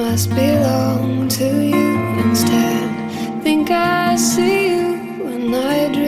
must belong to you instead. Think I see you when I dream.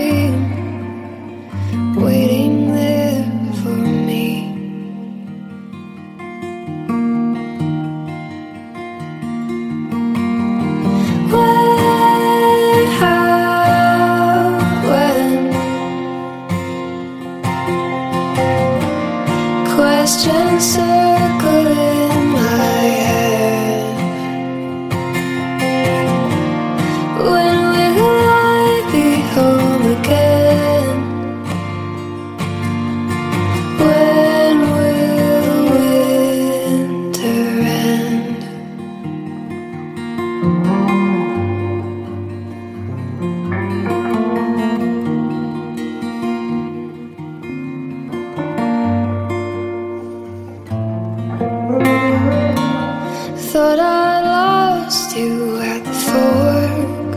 thought I lost you at the fork.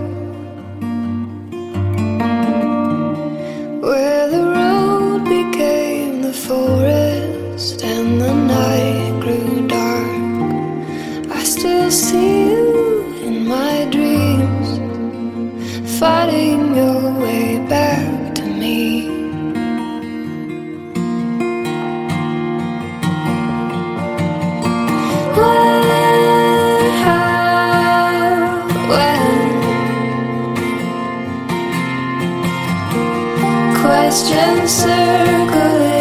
Where the road became the forest and the night grew dark I still see Question circling.